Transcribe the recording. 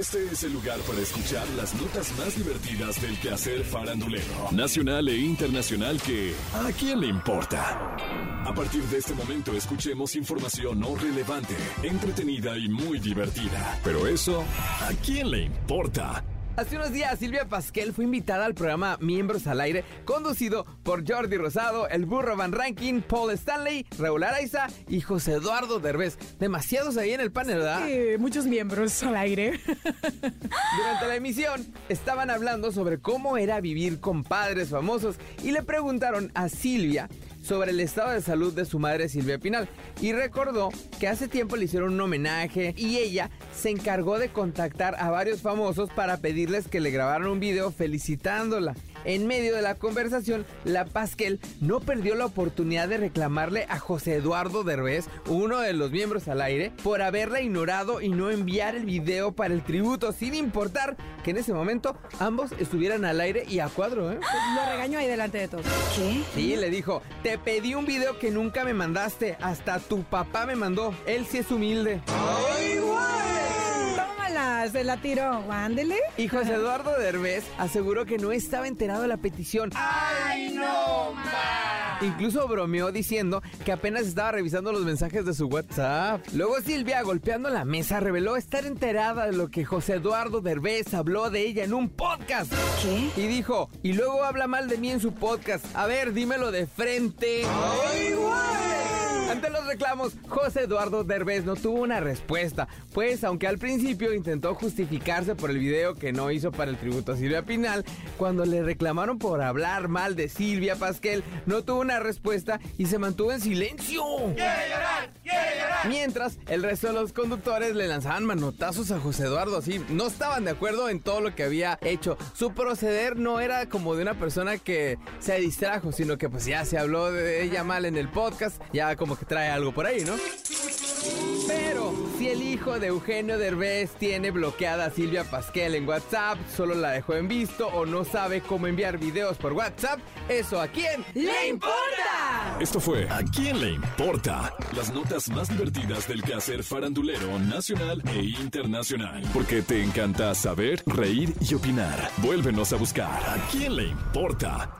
Este es el lugar para escuchar las notas más divertidas del quehacer farandulero, nacional e internacional que ¿a quién le importa? A partir de este momento escuchemos información no relevante, entretenida y muy divertida. Pero eso, ¿a quién le importa? Hace unos días Silvia Pasquel fue invitada al programa Miembros al Aire, conducido por Jordi Rosado, el burro Van Ranking, Paul Stanley, Raúl Araiza y José Eduardo Derbez. Demasiados ahí en el panel, ¿verdad? Sí, muchos miembros al aire. Durante la emisión estaban hablando sobre cómo era vivir con padres famosos y le preguntaron a Silvia sobre el estado de salud de su madre Silvia Pinal y recordó que hace tiempo le hicieron un homenaje y ella se encargó de contactar a varios famosos para pedirles que le grabaran un video felicitándola. En medio de la conversación, la Pasquel no perdió la oportunidad de reclamarle a José Eduardo Derbez, uno de los miembros al aire, por haberla ignorado y no enviar el video para el tributo, sin importar que en ese momento ambos estuvieran al aire y a cuadro, ¿eh? Lo regañó ahí delante de todos. ¿Qué? Sí, le dijo, te pedí un video que nunca me mandaste, hasta tu papá me mandó, él sí es humilde. Se la tiró. Ándele. Y José Eduardo Derbez aseguró que no estaba enterado de la petición. ¡Ay, no, Incluso bromeó diciendo que apenas estaba revisando los mensajes de su WhatsApp. Luego Silvia, golpeando la mesa, reveló estar enterada de lo que José Eduardo Derbez habló de ella en un podcast. ¿Qué? Y dijo, y luego habla mal de mí en su podcast. A ver, dímelo de frente. Ante los reclamos, José Eduardo Derbez no tuvo una respuesta, pues aunque al principio intentó justificarse por el video que no hizo para el tributo a Silvia Pinal, cuando le reclamaron por hablar mal de Silvia Pasquel, no tuvo una respuesta y se mantuvo en silencio. Mientras, el resto de los conductores le lanzaban manotazos a José Eduardo, así, no estaban de acuerdo en todo lo que había hecho. Su proceder no era como de una persona que se distrajo, sino que pues ya se habló de ella mal en el podcast, ya como que trae algo por ahí, ¿no? Pero si el hijo de Eugenio Derbez tiene bloqueada a Silvia Pasquel en WhatsApp, solo la dejó en visto o no sabe cómo enviar videos por WhatsApp, ¿eso a quién ¡Le importa! Esto fue ¿A quién le importa? Las notas más divertidas del quehacer farandulero nacional e internacional. Porque te encanta saber, reír y opinar. Vuélvenos a buscar ¿A quién le importa?